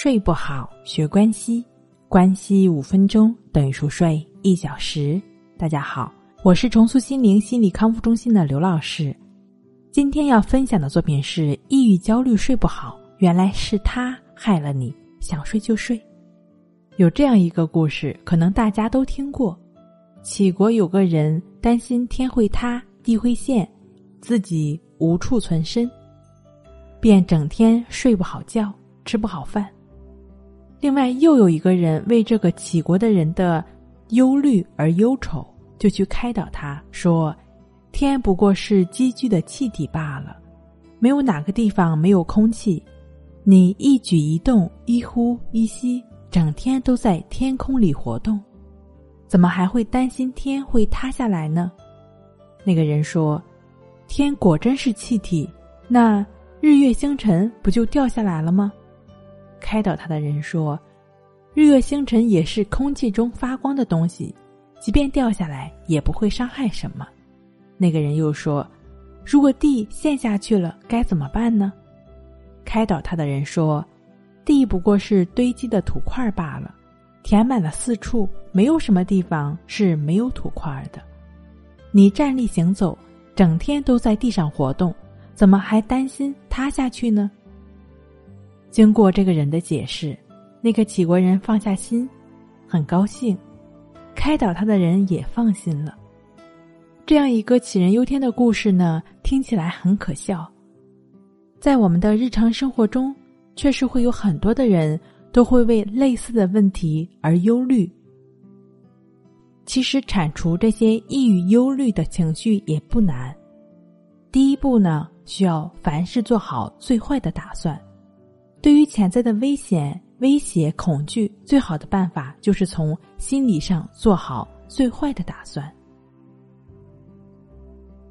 睡不好，学关西，关西五分钟等于熟睡一小时。大家好，我是重塑心灵心理康复中心的刘老师。今天要分享的作品是：抑郁、焦虑、睡不好，原来是他害了你。想睡就睡。有这样一个故事，可能大家都听过：杞国有个人担心天会塌、地会陷，自己无处存身，便整天睡不好觉，吃不好饭。另外，又有一个人为这个杞国的人的忧虑而忧愁，就去开导他说：“天不过是积聚的气体罢了，没有哪个地方没有空气。你一举一动、一呼一吸，整天都在天空里活动，怎么还会担心天会塌下来呢？”那个人说：“天果真是气体，那日月星辰不就掉下来了吗？”开导他的人说：“日月星辰也是空气中发光的东西，即便掉下来也不会伤害什么。”那个人又说：“如果地陷下去了，该怎么办呢？”开导他的人说：“地不过是堆积的土块罢了，填满了四处，没有什么地方是没有土块的。你站立行走，整天都在地上活动，怎么还担心塌下去呢？”经过这个人的解释，那个杞国人放下心，很高兴，开导他的人也放心了。这样一个杞人忧天的故事呢，听起来很可笑，在我们的日常生活中，确实会有很多的人都会为类似的问题而忧虑。其实铲除这些抑郁、忧虑的情绪也不难，第一步呢，需要凡事做好最坏的打算。对于潜在的危险、威胁、恐惧，最好的办法就是从心理上做好最坏的打算，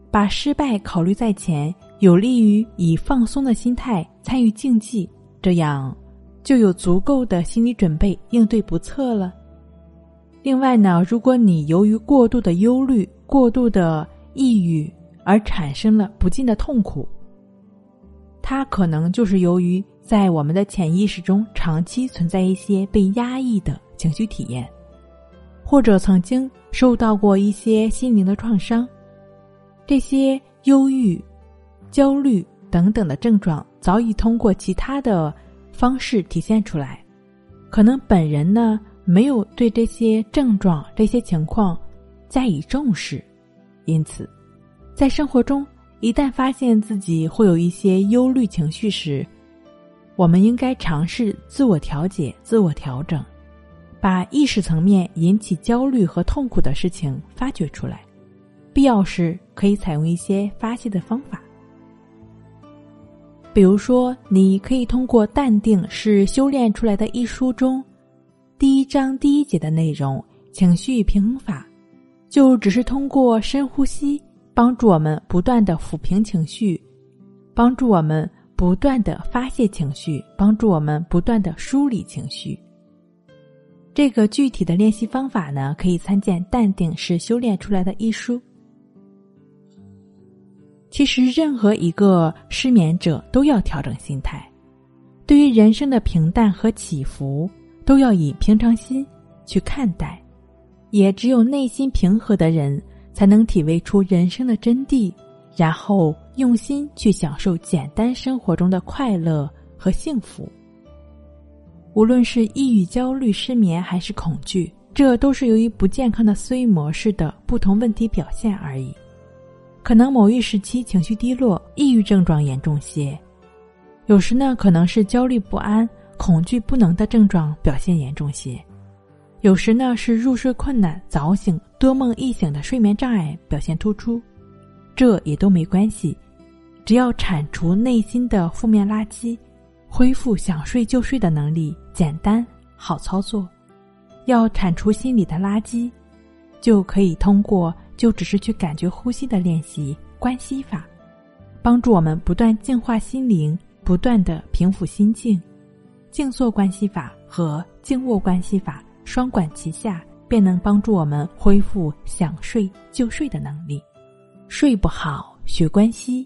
把失败考虑在前，有利于以放松的心态参与竞技，这样就有足够的心理准备应对不测了。另外呢，如果你由于过度的忧虑、过度的抑郁而产生了不尽的痛苦，它可能就是由于。在我们的潜意识中，长期存在一些被压抑的情绪体验，或者曾经受到过一些心灵的创伤，这些忧郁、焦虑等等的症状早已通过其他的方式体现出来。可能本人呢没有对这些症状、这些情况加以重视，因此，在生活中一旦发现自己会有一些忧虑情绪时，我们应该尝试自我调节、自我调整，把意识层面引起焦虑和痛苦的事情发掘出来，必要时可以采用一些发泄的方法。比如说，你可以通过《淡定是修炼出来的》一书中第一章第一节的内容“情绪平衡法”，就只是通过深呼吸，帮助我们不断的抚平情绪，帮助我们。不断的发泄情绪，帮助我们不断的梳理情绪。这个具体的练习方法呢，可以参见《淡定是修炼出来的》一书。其实，任何一个失眠者都要调整心态，对于人生的平淡和起伏，都要以平常心去看待。也只有内心平和的人，才能体味出人生的真谛。然后用心去享受简单生活中的快乐和幸福。无论是抑郁、焦虑、失眠，还是恐惧，这都是由于不健康的思维模式的不同问题表现而已。可能某一时期情绪低落，抑郁症状严重些；有时呢，可能是焦虑不安、恐惧不能的症状表现严重些；有时呢，是入睡困难、早醒、多梦易醒的睡眠障碍表现突出。这也都没关系，只要铲除内心的负面垃圾，恢复想睡就睡的能力，简单好操作。要铲除心理的垃圾，就可以通过就只是去感觉呼吸的练习关系法，帮助我们不断净化心灵，不断的平复心境。静坐关系法和静卧关系法双管齐下，便能帮助我们恢复想睡就睡的能力。睡不好，学关系，